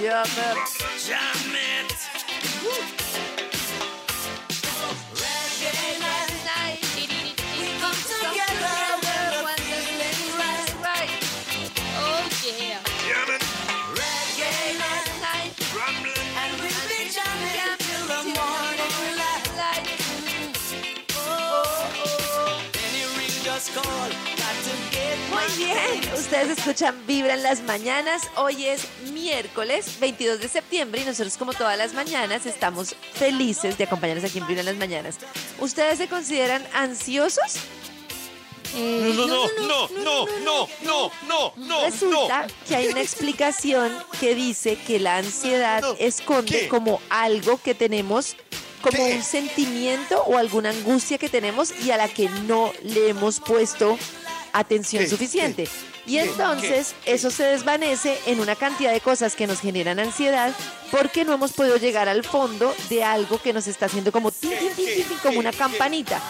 Yeah, man. Jam it. Reggae ustedes escuchan Vibra en las mañanas. Hoy es miércoles 22 de septiembre y nosotros como todas las mañanas estamos felices de acompañarnos aquí en Vibra en las mañanas. ¿Ustedes se consideran ansiosos? No, no, no, no, no, no, no, no, no, Resulta que hay una explicación que dice que la ansiedad No. esconde ¿Qué? como algo que tenemos, como ¿Qué? un sentimiento o alguna angustia que tenemos y a la que no le hemos puesto atención ¿Qué? suficiente. Y ¿Qué? entonces eso se desvanece en una cantidad de cosas que nos generan ansiedad porque no hemos podido llegar al fondo de algo que nos está haciendo como tin, tin, tin, tin, tin, como una campanita.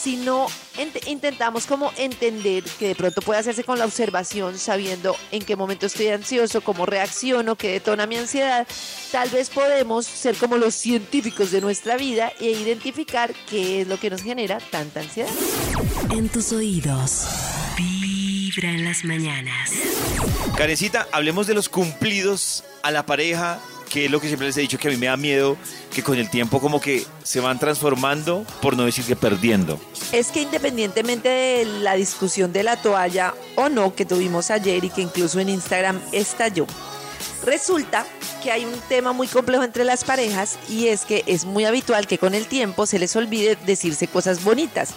Si no ent- intentamos como entender que de pronto puede hacerse con la observación, sabiendo en qué momento estoy ansioso, cómo reacciono, qué detona mi ansiedad, tal vez podemos ser como los científicos de nuestra vida e identificar qué es lo que nos genera tanta ansiedad. En tus oídos, Vibra en las mañanas. Karencita, hablemos de los cumplidos a la pareja, que es lo que siempre les he dicho que a mí me da miedo, que con el tiempo como que se van transformando, por no decir que perdiendo. Es que independientemente de la discusión de la toalla o no que tuvimos ayer y que incluso en Instagram estalló, resulta que hay un tema muy complejo entre las parejas y es que es muy habitual que con el tiempo se les olvide decirse cosas bonitas.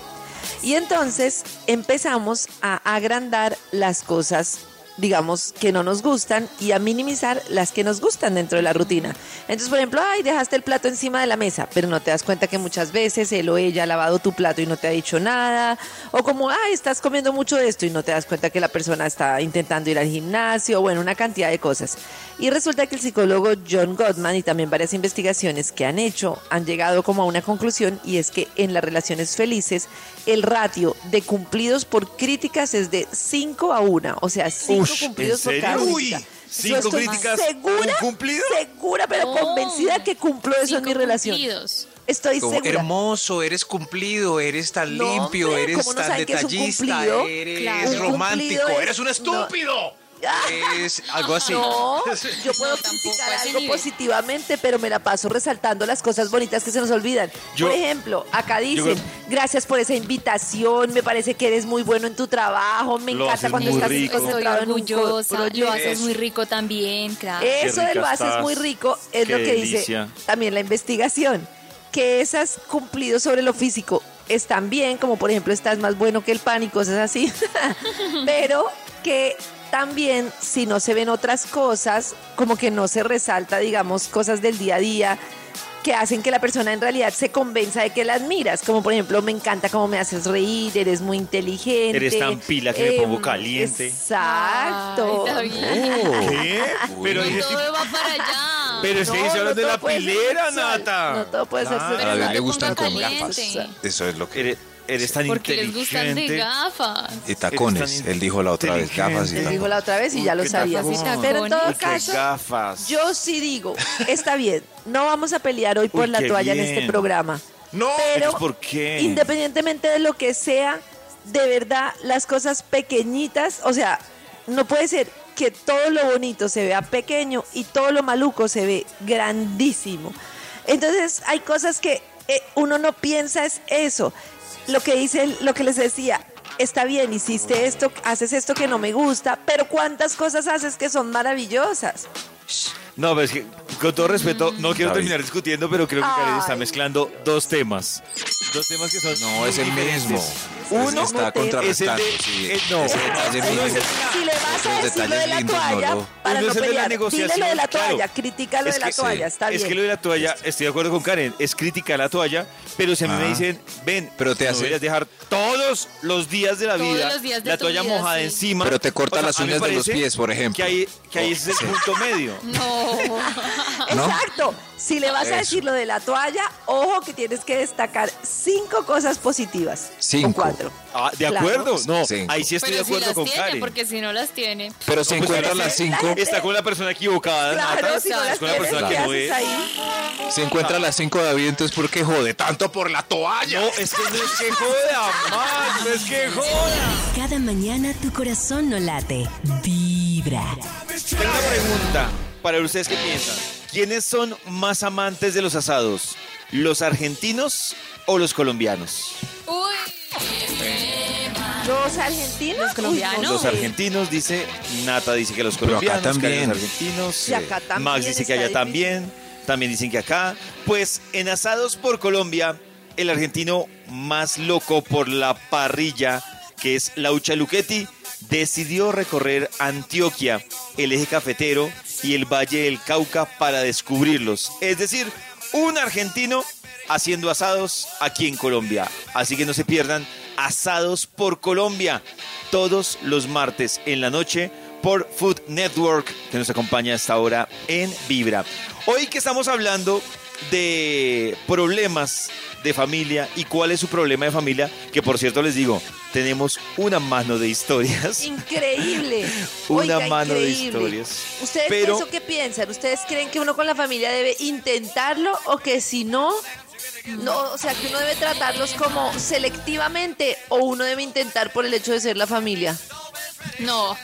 Y entonces empezamos a agrandar las cosas, digamos, que no nos gustan y a minimizar las que nos gustan dentro de la rutina. Entonces, por ejemplo, ay, dejaste el plato encima de la mesa, pero no te das cuenta que muchas veces él o ella ha lavado tu plato y no te ha dicho nada. O como, ay, estás comiendo mucho de esto y no te das cuenta que la persona está intentando ir al gimnasio, bueno, una cantidad de cosas. Y resulta que el psicólogo John Gottman y también varias investigaciones que han hecho han llegado como a una conclusión y es que en las relaciones felices el ratio de cumplidos por críticas es de 5 a 1, o sea, 5 Ush, cumplidos ¿en por cada crítica. ¿cinco estoy críticas, segura, un cumplido? segura, pero Oh. convencida que cumplo eso en mi relación. cumplidos. Estoy Como segura. hermoso, eres cumplido, eres tan No, limpio, hombre, eres ¿cómo no tan detallista, eres Claro. Un romántico, es- eres un no. Es algo así. No, yo puedo No, criticar algo nivel. positivamente, pero me la paso resaltando las cosas bonitas que se nos olvidan. Yo- por ejemplo, acá dicen, gracias por esa invitación, me parece que eres muy bueno en tu trabajo, me encanta cuando estás rico. Estoy concentrado en un orgullosa, lo proyecto. haces muy rico también, claro. Eso de lo haces estás. muy rico es lo que delicia. dice también la investigación, que esas cumplidos sobre lo físico están bien, como por ejemplo estás más bueno que el pan y cosas así, pero que también si no se ven otras cosas, como que no se resalta, digamos, cosas del día a día que hacen que la persona en realidad se convenza de que la admiras, como por ejemplo, me encanta cómo me haces reír, eres muy inteligente. Eres tan pila que me pongo em, caliente. Exacto. Ay, David. ¿Qué? Pero, No todo va para allá. pero es que No, dice no de la pilera. Nata. No todo puede ser sexual. A no le gustan con gafas. caliente. Eso es lo que... Eres, tan Porque les gustan de gafas. Y tacones. Él dijo la otra vez, gafas y Él dijo la otra vez y ya lo sabía. Pero en todo caso, gafas. yo sí digo, está bien, no vamos a pelear hoy por Uy, la toalla en este programa. No, pero ¿por qué? independientemente de lo que sea, de verdad, las cosas pequeñitas, o sea, no puede ser que todo lo bonito se vea pequeño y todo lo maluco se ve grandísimo. Entonces, hay cosas que eh, uno no piensa es eso. Lo que dice, lo que les decía, está bien, hiciste esto, haces esto que no me gusta, pero ¿cuántas cosas haces que son maravillosas? No, pero es que, con todo respeto, no quiero David. terminar discutiendo, pero creo que Karen está mezclando dos temas. Dos temas que son. No, es el mismo. Uno está contrarrestando. es el de- sí, no. ese detalle es Si le vas a decir lo de la lindos, toalla, no para Uno no es el de la pelear, negociación, dile lo de la toalla, claro. critica lo Es de la que- toalla, sí. está es bien. que lo de la toalla, estoy de acuerdo con Karen, es criticar la toalla, pero si a mí me Ah. dicen, ven, Pero te no hace- deberías dejar todos los días de la Todos vida los días de la toalla vida, mojada sí. encima. Pero te corta O sea, las uñas de los pies, por ejemplo. Que ahí, que ahí ese es el punto medio. No. Exacto. Si le vas a decir lo de la toalla, ojo que tienes que destacar cinco cosas positivas. Cinco. O cuatro. Ah, ¿De Claro. acuerdo? No, Cinco. ahí sí estoy Pero de si acuerdo las con tiene, Karen. porque si no las tiene. Pero se No, pues, encuentran ahora las cinco. Está con la persona equivocada, Claro, Nata. si no las Es con la persona ¿qué que no es. ahí? Se encuentran las cinco David, entonces ¿por qué jode tanto por la toalla? No, es que no es que joda, más, no es que joda. Cada mañana tu corazón no late, vibra. Tengo una pregunta para ustedes que piensan. ¿Quiénes son más amantes de los asados? ¿Los argentinos o los colombianos? Uy. Los argentinos. Los colombianos. Uy, no Los argentinos dice, Nata dice que los Pero acá colombianos, Karen también. los argentinos, Y acá también Max dice que allá difícil. también, también dicen que acá. Pues en Asados por Colombia, el argentino más loco por la parrilla, que es Laucha Luchetti, decidió recorrer Antioquia, el eje cafetero y el Valle del Cauca para descubrirlos. Es decir, un argentino haciendo asados aquí en Colombia. Así que no se pierdan Asados por Colombia todos los martes en la noche por Food Network que nos acompaña hasta ahora en Vibra. Hoy que estamos hablando de problemas de familia y cuál es su problema de familia, que por cierto les digo, tenemos una mano de historias. Increíble. Una Oiga, mano de historias. ¿Ustedes Pero- eso qué piensan? ¿Ustedes creen que uno con la familia debe intentarlo o que si no, no, o sea, que uno debe tratarlos como selectivamente o uno debe intentar por el hecho de ser la familia? No.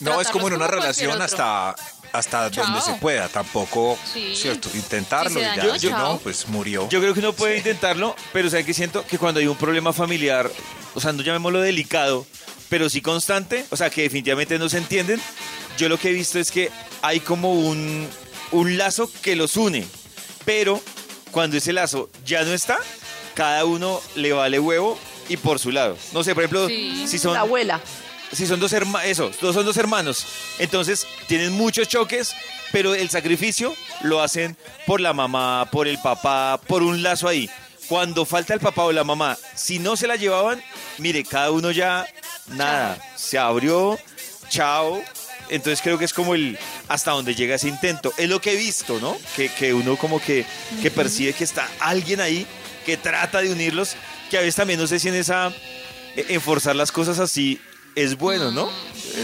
No, es como en una relación hasta hasta Chao. donde se pueda, tampoco, Sí. cierto, intentarlo Si se y ya, chao. no, pues murió. Yo creo que uno puede intentarlo, pero ¿saben que siento? Que cuando hay un problema familiar, o sea, no llamémoslo delicado, pero sí constante, o sea, que definitivamente no se entienden, yo lo que he visto es que hay como un, un lazo que los une, pero cuando ese lazo ya no está, cada uno le vale huevo y por su lado. No sé, por ejemplo, Sí. si son La abuela. Si son dos hermanos, eso, dos son dos hermanos, entonces tienen muchos choques, pero el sacrificio lo hacen por la mamá, por el papá, por un lazo ahí. Cuando falta el papá o la mamá, si no se la llevaban, mire, cada uno ya nada, se abrió, chao. Entonces creo que es como el hasta donde llega ese intento. Es lo que he visto, ¿no? Que, que uno como que, que percibe que está alguien ahí que trata de unirlos, que a veces también no sé si en esa eh, enforzar las cosas así es bueno, ¿no?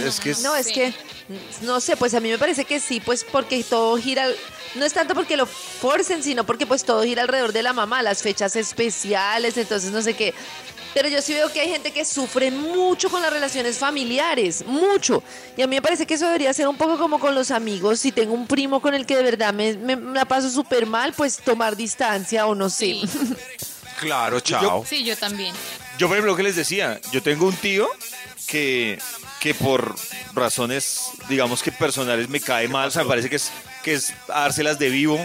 Es que es, No, es que, no sé, pues a mí me parece que sí, pues porque todo gira, no es tanto porque lo forcen, sino porque pues todo gira alrededor de la mamá, las fechas especiales, entonces no sé qué. Pero yo sí veo que hay gente que sufre mucho con las relaciones familiares, mucho. Y a mí me parece que eso debería ser un poco como con los amigos. Si tengo un primo con el que de verdad me, me- me la paso súper mal, pues tomar distancia o no sé. Sí. Claro, chao. Sí, yo también. Yo, por ejemplo, lo que les decía, yo tengo un tío que, que por razones, digamos que personales, me cae mal. O sea, me parece que es, que es dárselas de vivo,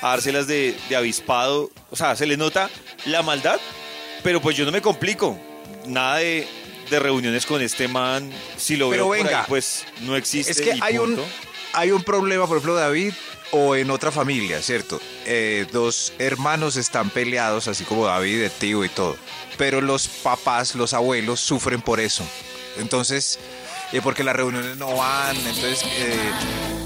dárselas de, de avispado. O sea, se le nota la maldad, pero pues yo no me complico. Nada de, de reuniones con este man. Si lo Pero veo por venga, ahí, pues no existe. Es que y hay un, hay un problema, por ejemplo, David, o en otra familia, ¿cierto? Eh, dos hermanos están peleados, así como David, de tío y todo. Pero los papás, los abuelos, sufren por eso. Entonces, eh, porque las reuniones no van, entonces, eh,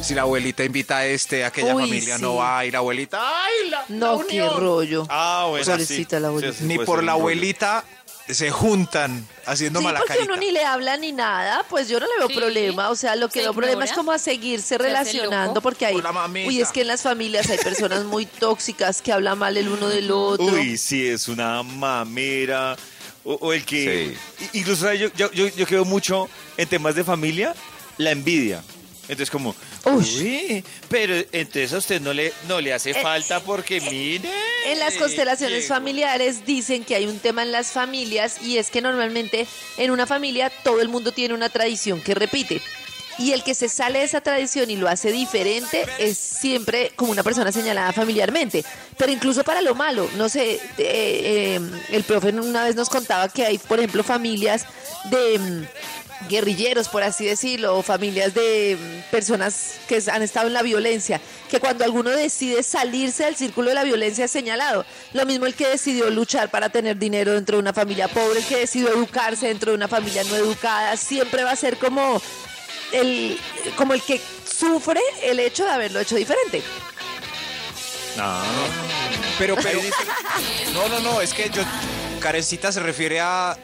si la abuelita invita a este, aquella Uy, familia sí. no va, y la abuelita, ¡ay, la, la No, qué unión! rollo. Ah, bueno, Pobrecita sí. la abuelita. Sí, sí, Ni por la abuelita se juntan haciendo Sí, mala porque carita. uno ni le habla ni nada, pues yo no le veo Sí. problema. O sea, lo que veo problema es como a seguirse relacionando, porque hay. La. Uy, es que en las familias hay personas muy tóxicas que hablan mal el uno del otro. Uy, sí, es una mamera. O, o el que. i- Incluso ¿sabes? yo, yo, yo, yo creo mucho en temas de familia, la envidia. Entonces, como, Uy. uy, pero entonces a usted no le, no le hace Eh, falta porque mire. En las constelaciones llegó". familiares dicen que hay un tema en las familias y es que normalmente en una familia todo el mundo tiene una tradición que repite. Y el que se sale de esa tradición y lo hace diferente es siempre como una persona señalada familiarmente. Pero incluso para lo malo, no sé, eh, eh, el profe una vez nos contaba que hay, por ejemplo, familias de mm, guerrilleros, por así decirlo, o familias de mm, personas que han estado en la violencia, que cuando alguno decide salirse del círculo de la violencia es señalado. Lo mismo el que decidió luchar para tener dinero dentro de una familia pobre, el que decidió educarse dentro de una familia no educada, siempre va a ser como el, como el que sufre el hecho de haberlo hecho diferente. Pero, pero. No, no, no, es que yo. Karencita se refiere a.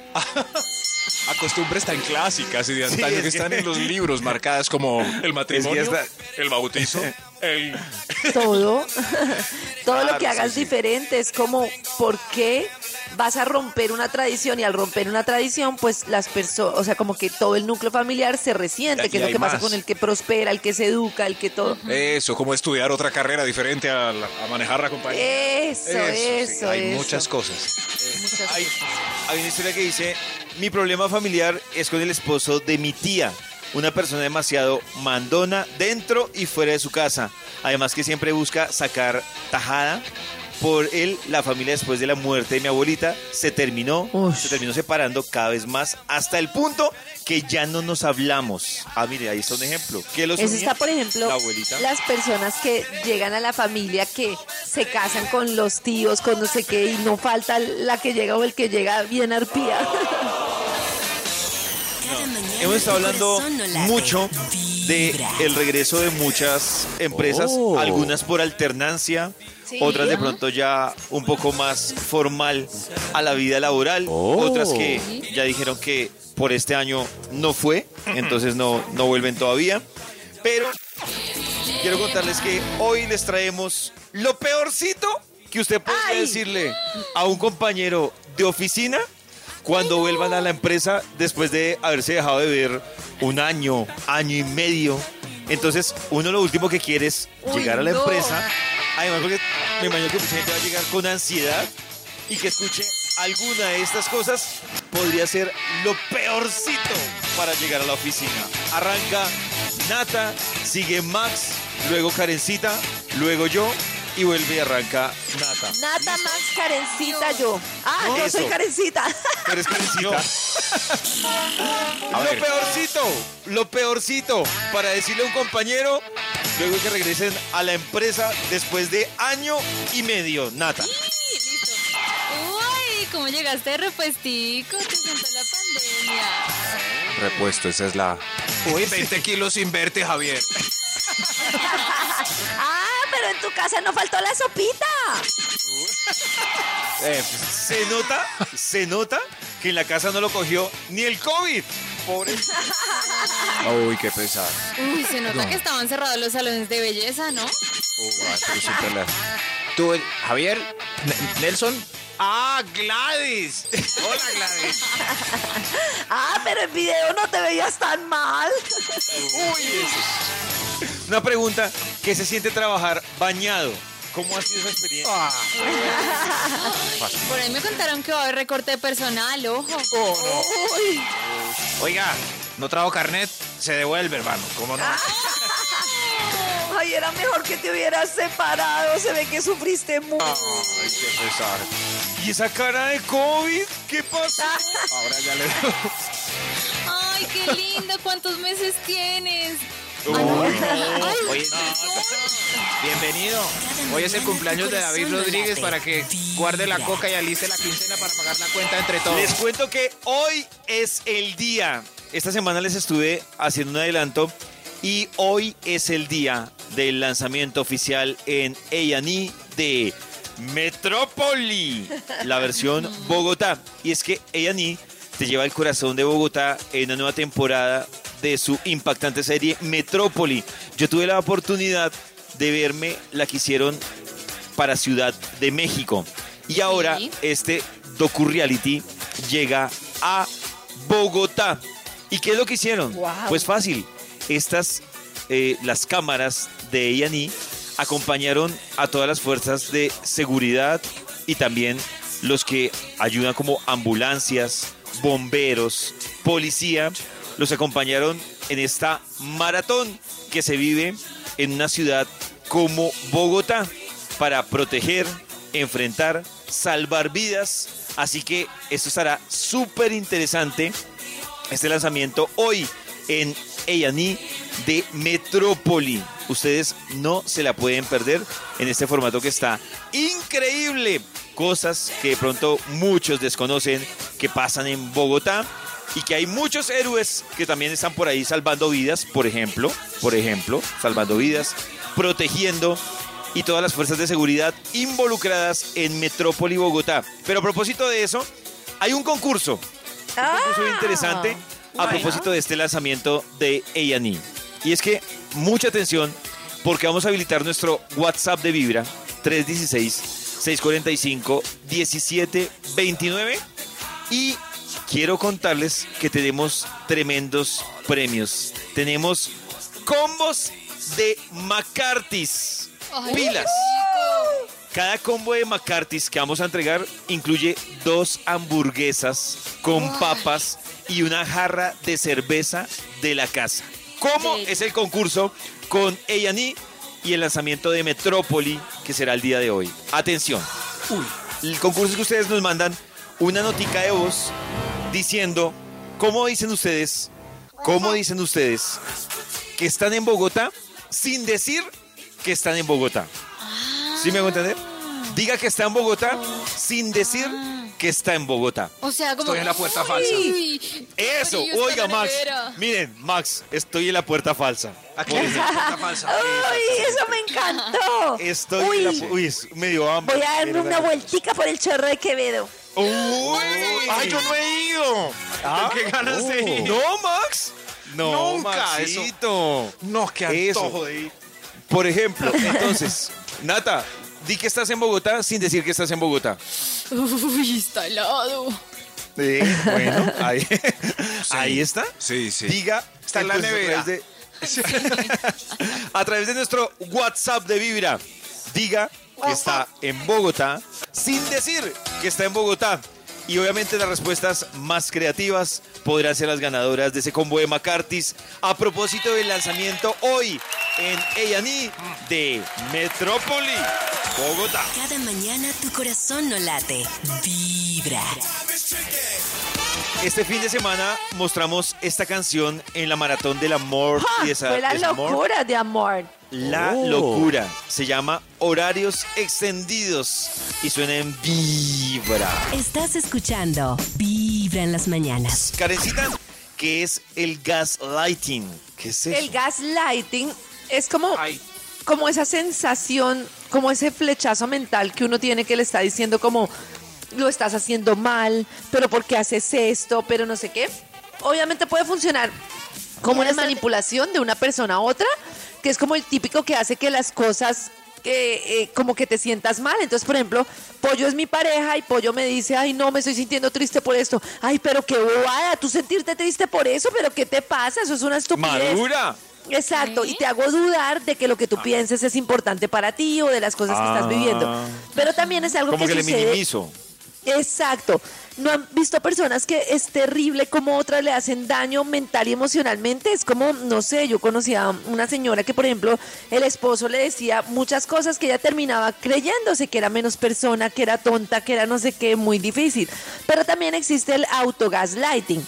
a, costumbres tan clásicas y de antaño es que están que- en los libros marcadas como el matrimonio, está- el bautizo, el. todo, todo lo Claro, que hagas sí, sí. diferente es como, ¿por qué vas a romper una tradición? Y al romper una tradición, pues las personas, o sea, como que todo el núcleo familiar se resiente, Y que es lo que pasa con el que prospera, el que se educa, el que todo. Eso, como estudiar otra carrera diferente a, la- a manejar la compañía. Eso, eso, hay eso. muchas cosas. Muchas Hay, cosas. hay una historia que dice, mi problema familiar es con el esposo de mi tía, una persona demasiado mandona dentro y fuera de su casa, además que siempre busca sacar tajada. Por él, la familia después de la muerte de mi abuelita se terminó, se terminó separando cada vez más hasta el punto que ya no nos hablamos. Ah, mire, ahí está un ejemplo. ¿Qué los Eso unía? está, por ejemplo, La abuelita. las personas que llegan a la familia que se casan con los tíos, con no sé qué, y no falta la que llega o el que llega bien arpía. Hemos estado hablando mucho de el regreso de muchas empresas, Oh. algunas por alternancia, Sí. otras de pronto ya un poco más formal a la vida laboral, Oh. otras que ya dijeron que por este año no fue, entonces no, no vuelven todavía. Pero quiero contarles que hoy les traemos lo peorcito que usted podría ¡Ay! decirle a un compañero de oficina cuando vuelvan a la empresa después de haberse dejado de ver un año, año y medio. Entonces, uno lo último que quiere es Uy, llegar a la no. empresa. Además, porque me imagino que mucha gente va a llegar con ansiedad y que escuche alguna de estas cosas podría ser lo peorcito para llegar a la oficina. Arranca Nata, sigue Max, luego Karencita, luego yo y vuelve y arranca Nata. Nata más Karencita yo. Ah, No, yo soy eso. Karencita. Pero es Karencita. A lo peorcito, lo peorcito para decirle a un compañero luego que regresen a la empresa después de año y medio. Nata. Listo. Uy, ¿cómo llegaste de repuestico? Te sentó la pandemia. Repuesto, esa es la. Uy, 20 kilos sin verte, Javier. Ah, pero en tu casa no faltó la sopita. Eh, Se nota, se nota que en la casa no lo cogió ni el COVID. Pobre. uy, qué pesado. Uy, se nota que estaban cerrados los salones de belleza, ¿no? Uy, la- Tú, Javier, N- Nelson. Ah, Gladys. Hola, Gladys. Ah, pero en video no te veías tan mal. Una pregunta, ¿qué se siente trabajar bañado? ¿Cómo ha sido esa experiencia? Ah, Por ahí me contaron que va a haber recorte de personal, ojo. Uy, Oiga, no trajo carnet, se devuelve, hermano. ¿Cómo no? ay, era mejor que te hubieras separado. Se ve que sufriste mucho. Ay, qué pesar. ¿Y esa cara de COVID? ¿Qué pasa? Ahora ya le Ay, qué lindo. ¿Cuántos meses tienes? Uy, Ay, Oye, bienvenido. Hoy es el cumpleaños de David Rodríguez para que guarde la coca y aliste la quincena para pagar la cuenta entre todos. Les cuento que hoy es el día. Esta semana les estuve haciendo un adelanto y hoy es el día del lanzamiento oficial en A&E de Metrópoli, la versión Bogotá. Y es que A&E te lleva el corazón de Bogotá en una nueva temporada de su impactante serie Metrópoli. Yo tuve la oportunidad de verme la que hicieron para Ciudad de México. Y ahora Sí. este docu-reality llega a Bogotá. ¿Y qué es lo que hicieron? Pues fácil. Estas, eh, las cámaras de A&E acompañaron a todas las fuerzas de seguridad y también los que ayudan como ambulancias, bomberos, policía, los acompañaron en esta maratón que se vive en una ciudad como Bogotá para proteger, enfrentar, salvar vidas. Así que esto estará súper interesante. Este lanzamiento hoy en A&E de Metrópoli. Ustedes no se la pueden perder en este formato que está increíble. Cosas que de pronto muchos desconocen que pasan en Bogotá y que hay muchos héroes que también están por ahí salvando vidas, por ejemplo, por ejemplo, salvando vidas, protegiendo y todas las fuerzas de seguridad involucradas en Metrópoli Bogotá. Pero a propósito de eso, hay un concurso, un concurso bien interesante a propósito de este lanzamiento de A&E. Y es que mucha atención porque vamos a habilitar nuestro WhatsApp de Vibra 316-645-1729 y quiero contarles que tenemos tremendos premios. Tenemos combos de McCarthy's. Pilas. Cada combo de McCarthy's que vamos a entregar incluye dos hamburguesas con papas y una jarra de cerveza de la casa. ¿Cómo es el concurso con A&E y el lanzamiento de Metrópoli que será el día de hoy? Atención. El concurso que ustedes nos mandan una notica de voz diciendo cómo dicen ustedes, cómo dicen ustedes que están en Bogotá sin decir que están en Bogotá. ¿Sí me hago entender? Diga que está en Bogotá sin decir que está en Bogotá. O sea, como. Estoy en la puerta falsa. Uy, Eso, oiga Max. Miren, Max, estoy en la puerta falsa. Aquí es la puerta falsa. ¡Uy, eso me encantó! Estoy Uy, en la Uy, es medio hambre. voy a darme una vueltica por el chorro de Quevedo. Uy, ¡Ay, yo no he ido! Ah, ¡Qué ganas de ir! No, Max. No, Nunca, eso- Maxito. No, qué Eso. antojo de ir. Por ejemplo, entonces, Nata, di que estás en Bogotá sin decir que estás en Bogotá. Uy, está helado. Eh, bueno, ahí, ahí está. Sí, sí. Diga. Está en la entonces, nevera. A través, de, a través de nuestro WhatsApp de Vibra, diga que está en Bogotá sin decir que está en Bogotá. Y obviamente las respuestas más creativas podrán ser las ganadoras de ese combo de McCarthy's a propósito del lanzamiento hoy en A&E de Metrópoli, Bogotá. Cada mañana tu corazón no late. Vibra. Este fin de semana mostramos esta canción en la maratón del amor ¡Ja! y desa- Fue la desamor. locura de amor. La Oh. locura. Se llama Horarios Extendidos y suena en Vibra. Estás escuchando Vibra en las mañanas. Karencita, ¿qué es el gaslighting? ¿Qué es eso? El gaslighting es como, Ay. como esa sensación, como ese flechazo mental que uno tiene que le está diciendo como lo estás haciendo mal, pero ¿por qué haces esto? Pero no sé qué. Obviamente puede funcionar como una manipulación de una persona a otra, que es como el típico que hace que las cosas que eh, como que te sientas mal. Entonces, por ejemplo, Pollo es mi pareja y Pollo me dice, ay, no, me estoy sintiendo triste por esto. Ay, pero qué bobada, tú sentirte triste por eso, pero ¿qué te pasa? Eso es una estupidez. Madura. Exacto, y te hago dudar de que lo que tú pienses es importante para ti o de las cosas que estás Ah. viviendo. Pero también es algo Como que, que le sucede. minimizo. Exacto. ¿No han visto personas que es terrible como otras le hacen daño mental y emocionalmente? Es como, no sé, yo conocía a una señora que, por ejemplo, el esposo le decía muchas cosas que ella terminaba creyéndose que era menos persona, que era tonta, que era no sé qué, muy difícil. Pero también existe el autogaslighting.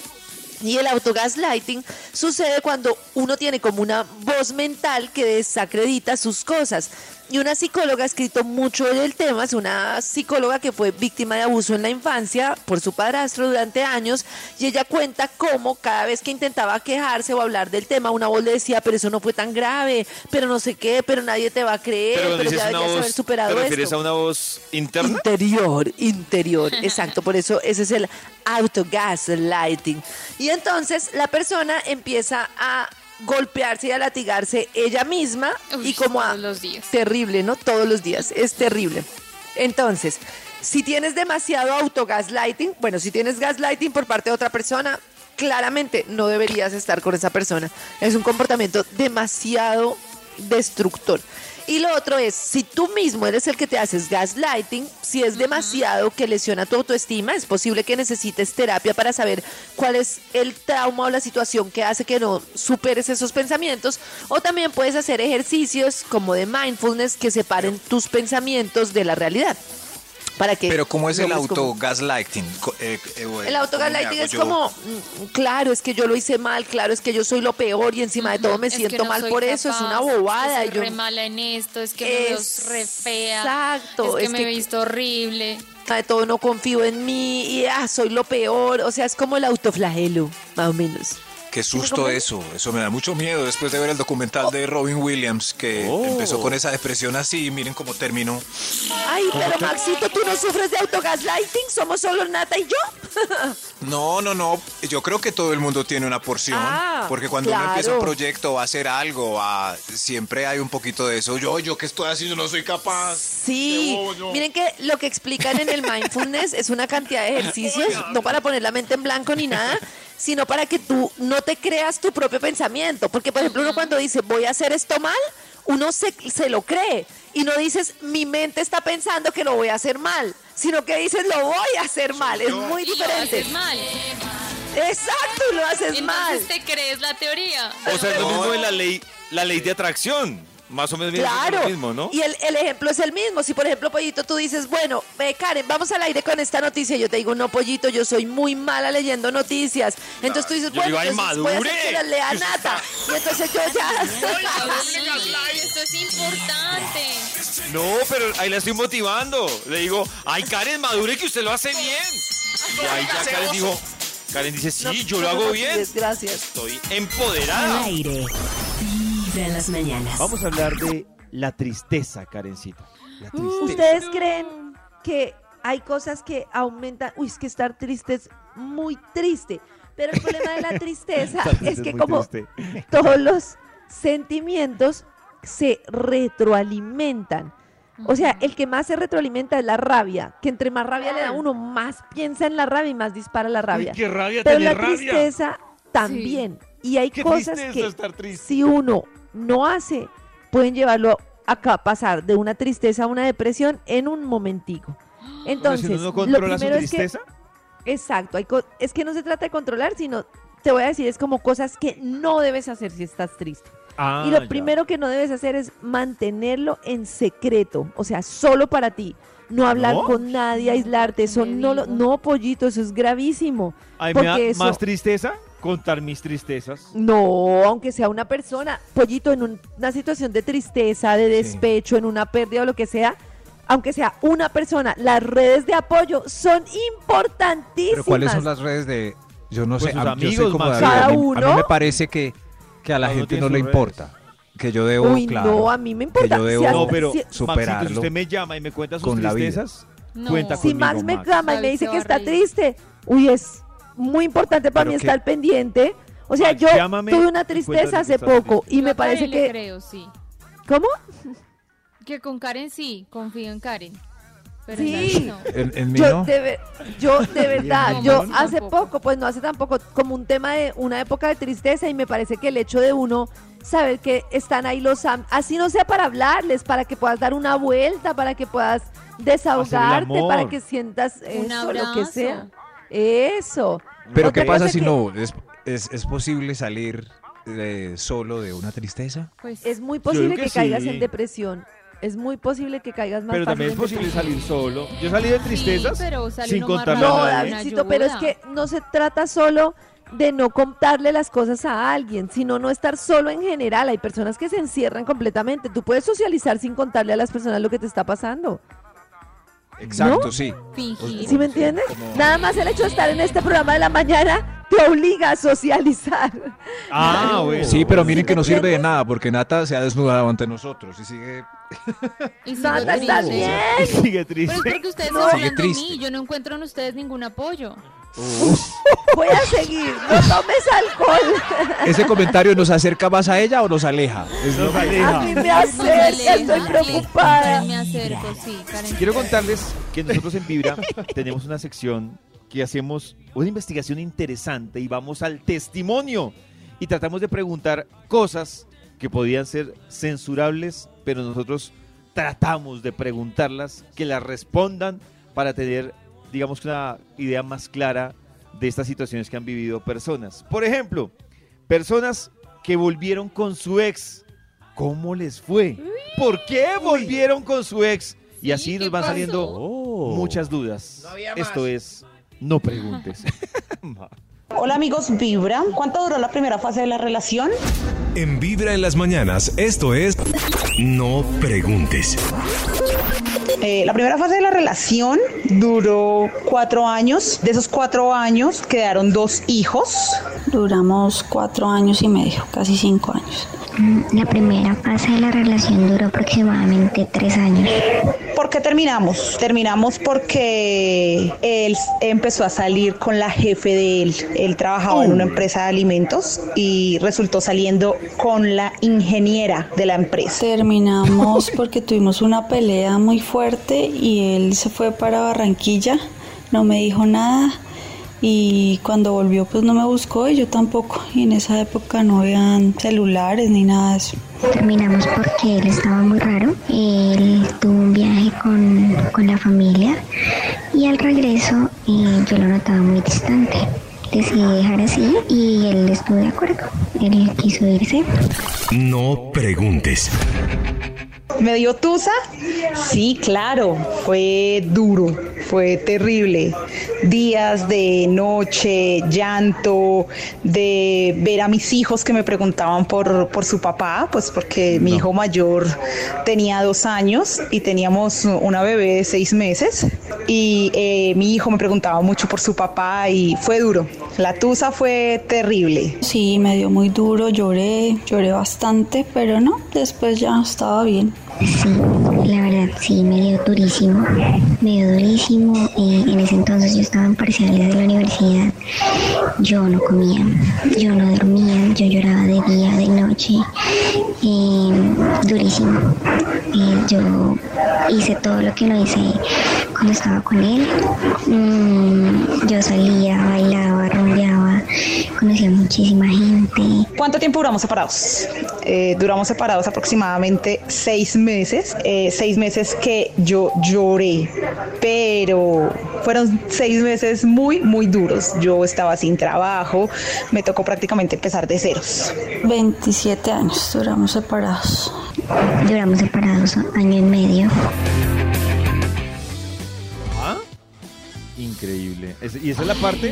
Y el autogaslighting sucede cuando uno tiene como una voz mental que desacredita sus cosas. Y una psicóloga ha escrito mucho del tema, es una psicóloga que fue víctima de abuso en la infancia por su padrastro durante años y ella cuenta cómo cada vez que intentaba quejarse o hablar del tema, una voz le decía, pero eso no fue tan grave, pero no sé qué, pero nadie te va a creer, Pero ya deberías haber superado ¿te refieres esto. a una voz interna? Interior, interior, exacto, por eso ese es el autogaslighting. Y entonces la persona empieza a golpearse y a latigarse ella misma Uy, y como a los días. terrible, ¿no? Todos los días, es terrible. Entonces, si tienes demasiado autogaslighting, bueno, si tienes gaslighting por parte de otra persona, claramente no deberías estar con esa persona. Es un comportamiento demasiado destructor. Y lo otro es, si tú mismo eres el que te haces gaslighting, si es demasiado que lesiona tu autoestima, es posible que necesites terapia para saber cuál es el trauma o la situación que hace que no superes esos pensamientos. O también puedes hacer ejercicios como de mindfulness que separen tus pensamientos de la realidad. Para que Pero ¿cómo es el digamos, como- auto gaslighting? Co- eh, eh, bueno, el autogaslighting ¿cómo me es yo? como, mm, claro, es que yo lo hice mal, claro, es que yo soy lo peor y encima de todo me Es que siento no mal por eso, es una bobada. que y soy yo- re mala en esto, es que me veo re fea. Exacto, Es que es me que- he visto horrible. de todo no confío en mí y ah, soy lo peor. O sea, es como el autoflagelo, más o menos. Qué ¿Sí me susto eso. Eso me da mucho miedo después de ver el documental de Robin Williams que Oh. empezó con esa depresión así miren cómo terminó. Ay, pero Maxito, ¿tú no sufres de autogaslighting? ¿Somos solo Nata y yo? No, no, no. Yo creo que todo el mundo tiene una porción. Ah, porque cuando uno claro. empieza un proyecto o a hacer algo, a- siempre hay un poquito de eso. Yo, yo que estoy haciendo, no soy capaz. Sí, bobo. miren que lo que explican en el mindfulness es una cantidad de ejercicios, no para poner la mente en blanco ni nada, sino para que tú no te creas tu propio pensamiento. Porque, por ejemplo, uno cuando dice voy a hacer esto mal, uno se, se lo cree y no dices mi mente está pensando que lo voy a hacer mal, sino que dices lo voy a hacer mal. Es muy diferente. haces mal. Exacto, lo haces mal. Entonces te crees la teoría. O sea, es lo mismo de la ley, la ley de atracción. Más o menos Claro. lo mismo, ¿no? Y el, el ejemplo es el mismo. Si, por ejemplo, Pollito, tú dices, bueno, eh, Karen, vamos al aire con esta noticia. Yo te digo, no, Pollito, yo soy muy mala leyendo noticias. Entonces tú dices, Yo bueno, digo, "Ay, entonces voy a hacer madure". que las lea Nata. Y entonces yo ya... Sí, esto es importante. No, pero ahí la estoy motivando. Le digo, ay, Karen, madure que usted lo hace bien. Y ahí ya Karen dijo, Karen dice, sí, No, yo no lo hago bien. Gracias. Estoy Al empoderada. aire. Vibra en las mañanas. Vamos a hablar de la tristeza, Karencita. La tristeza. ¿Ustedes creen que hay cosas que aumentan? Uy, es que estar triste es muy triste. Pero el problema de la tristeza es que como triste. todos los sentimientos se retroalimentan. O sea, el que más se retroalimenta es la rabia, que entre más rabia le da a uno, más piensa en la rabia y más dispara la rabia. qué rabia Pero la rabia. tristeza también. Y hay Qué cosas que estar triste. si uno no hace, pueden llevarlo a ca- pasar de una tristeza a una depresión en un momentico. Entonces, si uno no lo controla su primero es que tristeza, Exacto, hay co- es que no se trata de controlar, sino te voy a decir, es como cosas que no debes hacer si estás triste. Ah, y lo ya. primero que no debes hacer es mantenerlo en secreto, o sea, solo para ti. No hablar ¿No? con nadie, aislarte, eso ¿qué no lo, no, pollito, eso es gravísimo. A mí me da porque eso- más tristeza contar mis tristezas. No, aunque sea una persona, pollito, en un- una situación de tristeza, de despecho, en una pérdida o lo que sea, aunque sea una persona, las redes de apoyo son importantísimas. Pero ¿cuáles son las redes de.? Yo no Pues sé, sus a- yo soy amigos, como. David, Cada a, mí, a mí uno. me parece que, que a la uno gente no le importa. Que yo debo, Uy, claro, no, a mí me importa. yo Si debo- No, pero si- Maxito, si superarlo usted me llama y me cuenta sus con la vida. tristezas, No. cuenta si conmigo, Max me Max. llama y me dice que está triste, uy, es muy importante para Pero mí que- estar pendiente. O sea, yo llámame tuve una tristeza hace poco triste. y Yo me Karen parece le que... creo, sí. ¿Cómo? Que con Karen sí, confío en Karen. Pero Sí. en no. En, en mí Yo no. de, ver- yo de verdad, No, yo no, hace tampoco. poco, pues no hace tampoco, como un tema de una época de tristeza y me parece que el hecho de uno saber que están ahí los am- así no sea para hablarles, para que puedas dar una vuelta, para que puedas desahogarte, para que sientas Un eso, lo que sea. Eso. Pero ¿qué pasa si no? ¿Es, es, es posible salir eh, solo de una tristeza? Pues Es muy posible que que, caigas sí. en depresión. Es muy posible que caigas más Pero fácil también es en posible depresión. salir solo. Yo salí de tristezas Sí, pero sale sin uno más contarle a No. Davidcito, pero es que no se trata solo de no contarle las cosas a alguien, sino no estar solo en general. Hay personas que se encierran completamente. Tú puedes socializar sin contarle a las personas lo que te está pasando. Exacto, sí. fingir. ¿Sí me entiendes? Nada más el hecho de estar en este programa de la mañana te obliga a socializar. Ah, bueno. Sí, pero miren ¿Sí que no sirve de nada porque Nata se ha desnudado ante nosotros y sigue. Y está triste. bien. Sigue Pero es triste. porque ustedes No. no, Sigue hablan de triste. mí. Yo no encuentro en ustedes ningún apoyo. Voy a seguir. No tomes alcohol. ¿Ese comentario nos acerca más a ella o nos aleja? Nos aleja. A mí me acerca, aleja, estoy preocupada. Me acerco, sí. Karen Quiero contarles que nosotros en Vibra tenemos una sección que hacemos una investigación interesante y vamos al testimonio y tratamos de preguntar cosas que podían ser censurables pero nosotros tratamos de preguntarlas, que las respondan para tener, digamos, una idea más clara de estas situaciones que han vivido personas. Por ejemplo, personas que volvieron con su ex. ¿Cómo les fue? ¿Por qué volvieron con su ex? Y así nos van saliendo Oh. muchas dudas. Esto es No Preguntes. Hola amigos Vibra, ¿cuánto duró la primera fase de la relación? En Vibra en las mañanas, esto es No Preguntes. Eh, la primera fase de la relación duró cuatro años. De esos cuatro años quedaron dos hijos. Duramos cuatro años y medio, casi cinco años. La primera fase de la relación duró aproximadamente tres años. ¿Por qué terminamos? Terminamos porque él empezó a salir con la jefe de él. Él trabajaba en una empresa de alimentos y resultó saliendo con la ingeniera de la empresa. Terminamos porque tuvimos una pelea muy fuerte y él se fue para Barranquilla, no me dijo nada y cuando volvió pues no me buscó y yo tampoco y en esa época no habían celulares ni nada de eso. Terminamos porque él estaba muy raro. Él tuvo un viaje con, con la familia y al regreso eh, yo lo notaba muy distante. Decidí dejar así y él estuvo de acuerdo. Él quiso irse. No Preguntes. ¿Me dio tusa? Sí, claro, fue duro, fue terrible. Días de noche, llanto, de ver a mis hijos que me preguntaban por, por su papá, pues porque mi hijo mayor tenía dos años y teníamos una bebé de seis meses. Y eh, mi hijo me preguntaba mucho por su papá y fue duro. La tusa fue terrible. Sí, me dio muy duro, lloré, lloré bastante, pero no, después ya estaba bien. Sí, la verdad sí, me dio durísimo, me dio durísimo. En ese entonces yo estaba en parciales de la universidad, yo no comía, yo no dormía, yo lloraba de día, de noche, durísimo. Yo hice todo lo que no hice cuando estaba con él. Mm, yo salía, bailaba, rumbeaba, conocía muchísima gente. ¿Cuánto tiempo duramos separados? Eh, duramos separados aproximadamente seis meses, eh, seis meses que yo lloré, pero fueron seis meses muy, muy duros. Yo estaba sin trabajo, me tocó prácticamente empezar de ceros. 27 años duramos separados. Duramos separados año y medio. Increíble. Es- y esa es la parte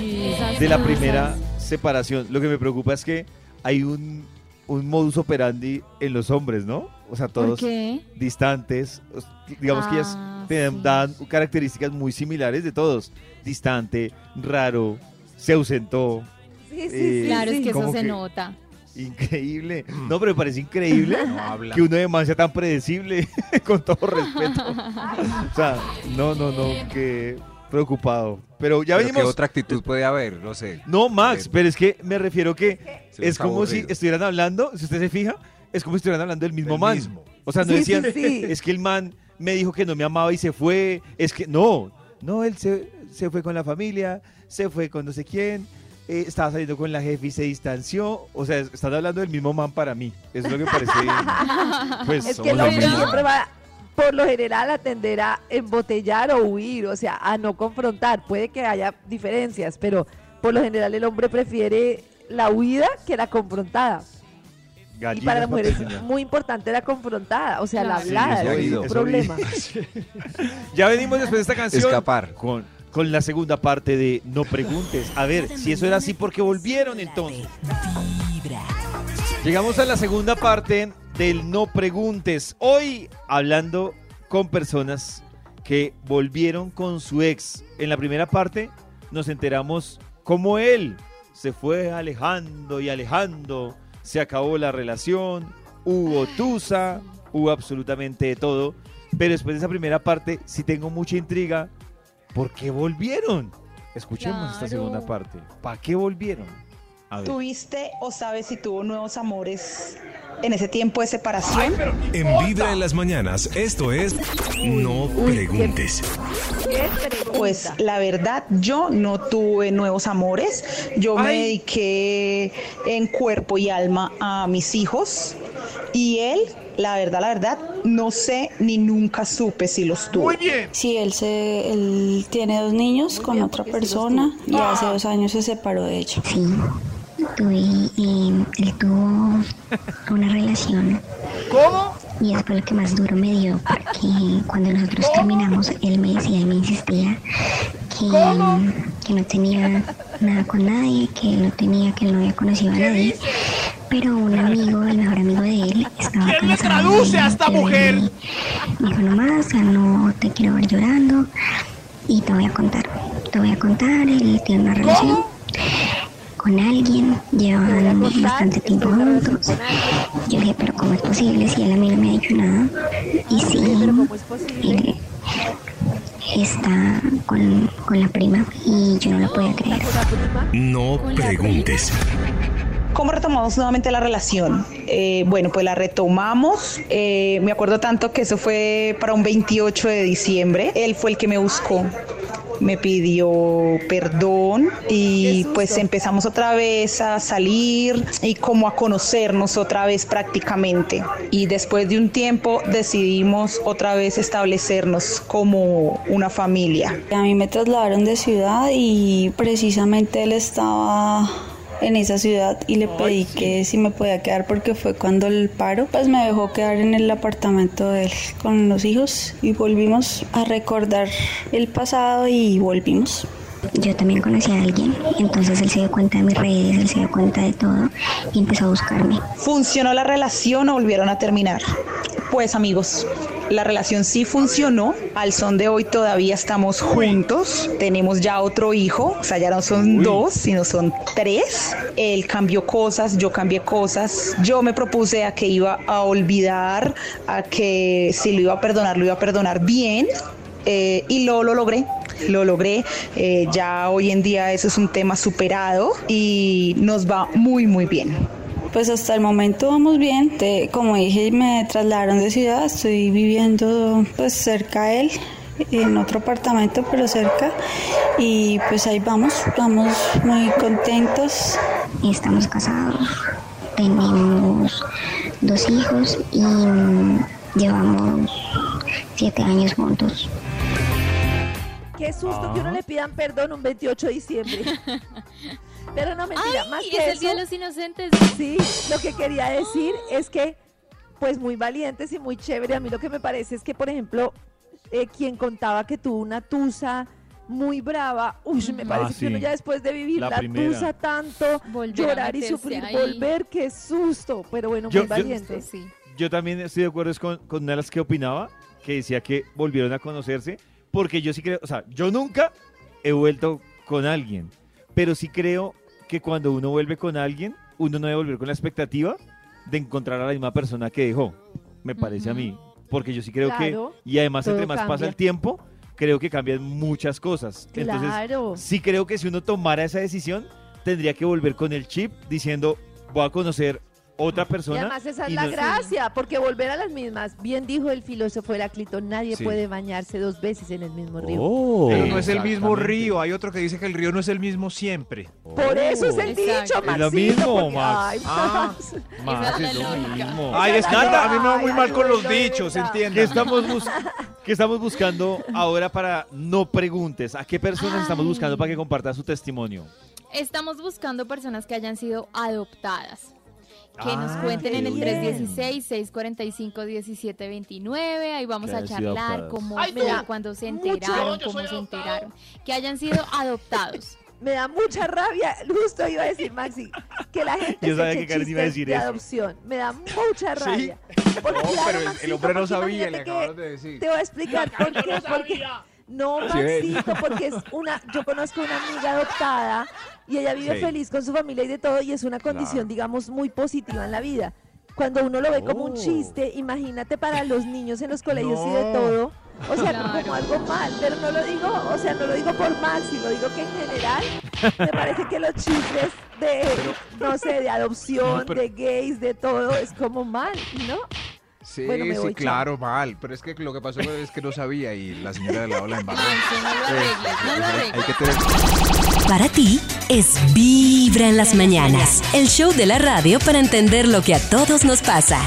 de la primera separación. Lo que me preocupa es que hay un, un modus operandi en los hombres, ¿no? O sea, todos qué? distantes. os- Digamos que ellas Ah, tienen- sí. dan características muy similares de todos. Distante, raro, se ausentó. Sí, sí, Eh, sí. Claro, es sí. que eso se que- nota. Increíble. No, pero me parece increíble No habla. que uno de man sea tan predecible, con todo respeto. O sea, no, no, no, que preocupado. Pero ya Pero ¿Qué venimos. otra actitud puede haber? No sé. No, Max, pero es que me refiero que se es como si estuvieran hablando, si usted se fija, es como si estuvieran hablando del mismo Del man. mismo. O sea, no Sí, decían, sí. es que el man me dijo que no me amaba y se fue. Es que no, no, él se, se fue con la familia, se fue con no sé quién, eh, estaba saliendo con la jefe y se distanció. O sea, están hablando del mismo man para mí. Es lo que parece. pues, Es que el hombre siempre va, por lo general, a tender a embotellar o huir, o sea, a no confrontar. Puede que haya diferencias, pero por lo general el hombre prefiere la huida que la confrontada. y para la mujer es muy importante la confrontada, o sea, la. Sí, hablada, Eso problema. Ya venimos después de esta canción. Escapar. Con, con la segunda parte de No Preguntes. A ver, si eso era así, ¿por qué volvieron entonces? Vibra. Llegamos a la segunda parte del No Preguntes. Hoy hablando con personas que volvieron con su ex. En la primera parte nos enteramos cómo él se fue alejando y alejando. Se acabó la relación, hubo tusa, hubo absolutamente de todo. Pero después de esa primera parte sí tengo mucha intriga. ¿Por qué volvieron? Escuchemos esta segunda parte. ¿Para qué volvieron? ¿Tuviste o sabes si tuvo nuevos amores en ese tiempo de separación? En Vibra en las mañanas, esto es No Preguntes. Pues la verdad, yo no tuve nuevos amores. Yo me dediqué en cuerpo y alma a mis hijos. Y él, la verdad, la verdad, no sé ni nunca supe si los tuvo. Sí, él, se, él tiene dos niños con otra persona y hace dos años se separó de ella. Sí, tuve, eh, él tuvo una relación. ¿Cómo? Y eso fue lo que más duro me dio, porque cuando nosotros terminamos, él me decía y me insistía que, que no tenía nada con nadie, que él no tenía, que él no había conocido a nadie. Pero un amigo, el mejor amigo de él, estaba ¿Quién de traduce a esta mujer? Me dijo, no más, o sea, no te quiero ver llorando y te voy a contar. Te voy a contar, él tiene una relación con alguien, llevan bastante tiempo juntos. Yo dije, pero ¿cómo es posible si él a mí no me ha dicho nada? Y sí, él está con, con la prima y yo no lo podía creer. No preguntes. ¿Cómo retomamos nuevamente la relación? Eh, bueno, pues la retomamos. Eh, me acuerdo tanto que eso fue para un 28 de diciembre. Él fue el que me buscó. Me pidió perdón y pues empezamos otra vez a salir y como a conocernos otra vez prácticamente. Y después de un tiempo decidimos otra vez establecernos como una familia. A mí me trasladaron de ciudad y precisamente él estaba en esa ciudad y le pedí que si me podía quedar porque fue cuando el paro, pues me dejó quedar en el apartamento de él con los hijos y volvimos a recordar el pasado y volvimos. Yo también conocí a alguien, entonces él se dio cuenta de mis redes, él se dio cuenta de todo y empezó a buscarme. ¿Funcionó la relación o volvieron a terminar? Pues amigos, la relación sí funcionó. Al son de hoy todavía estamos juntos. Tenemos ya otro hijo. O sea, ya no son dos, sino son tres. Él cambió cosas, yo cambié cosas. Yo me propuse a que iba a olvidar, a que si lo iba a perdonar, lo iba a perdonar bien. eh, y lo, lo logré. Lo logré, eh, ya hoy en día eso es un tema superado y nos va muy muy bien. Pues hasta el momento vamos bien. Te- como dije, me trasladaron de ciudad. Estoy viviendo pues cerca a él, en otro apartamento, pero cerca. Y pues ahí vamos, vamos muy contentos. Estamos casados, tenemos dos hijos y mm, llevamos siete años juntos. Qué susto que uno le pidan perdón un 28 de diciembre. Pero no mentira, Ay, más es que el Día de eso, los Inocentes. Sí, lo que quería decir es que, pues muy valientes y muy chévere. A mí lo que me parece es que, por ejemplo, eh, quien contaba que tuvo una tusa muy brava, uy, me Ah, parece que uno ya después de vivir La la, tusa tanto, Volver llorar y sufrir, ahí. volver, qué susto. Pero bueno, Yo- muy yo- valiente. Sí. Yo también estoy de acuerdo es con, con una de las que opinaba, que decía que volvieron a conocerse, porque yo sí creo, o sea, yo nunca he vuelto con alguien, pero sí creo que cuando uno vuelve con alguien, uno no debe volver con la expectativa de encontrar a la misma persona que dejó, me parece a mí, porque yo sí creo Claro, que, y además entre más pasa el tiempo, creo que cambian muchas cosas. Entonces, Claro. sí creo que si uno tomara esa decisión, tendría que volver con el chip diciendo, voy a conocer otra Y persona. además esa es y la no- gracia, porque volver a las mismas, bien dijo el filósofo Heráclito, nadie Sí. puede bañarse dos veces en el mismo río. Oh. Pero no es el mismo río. Hay otro que dice que el río no es el mismo siempre. Por eso es el Exacto. dicho, Es Maxito. lo mismo, porque- Max. ay, Ah. Max. Es es lo mismo. Ay, es nada. A mí me va muy Ay, mal con los dichos, verdad. ¿Qué estamos, bus- qué estamos buscando ahora para no preguntes? ¿A qué personas estamos buscando para que comparta su testimonio? Estamos buscando personas que hayan sido adoptadas. Que nos Ah, cuenten en el qué bien. 316-645-1729. Ahí vamos a charlar cómo cuando se enteraron, cómo se adoptado. enteraron. Que hayan sido adoptados. Me da mucha rabia, justo iba a decir Maxi, que la gente Yo sabía se que Karen iba a decir de eso. adopción. Me da mucha rabia. Porque, No, claro, pero el- hombre no sabía, le acabaron de decir. Te voy a explicar por qué. no Porque, sabía. No. Maxito, porque es una, yo conozco una amiga adoptada y ella vive Sí. feliz con su familia y de todo y es una condición, Claro. digamos, muy positiva en la vida. Cuando uno lo ve como un Oh. chiste, imagínate para los niños en los colegios y de todo. O sea, Claro. como algo mal, pero no lo digo, o sea, no lo digo por Maxi, lo digo que en general me parece que los chistes de, no sé, de adopción, No, pero- de gays, de todo, es como mal, ¿no? Sí, Bueno, me sí, voy, chao. claro, mal. Pero es que lo que pasó es que no sabía y la señora de la embarró. Eso no lo arregles, no lo Hay arregles. que tener Para ti es Vibra en las mañanas, el show de la radio para entender lo que a todos nos pasa.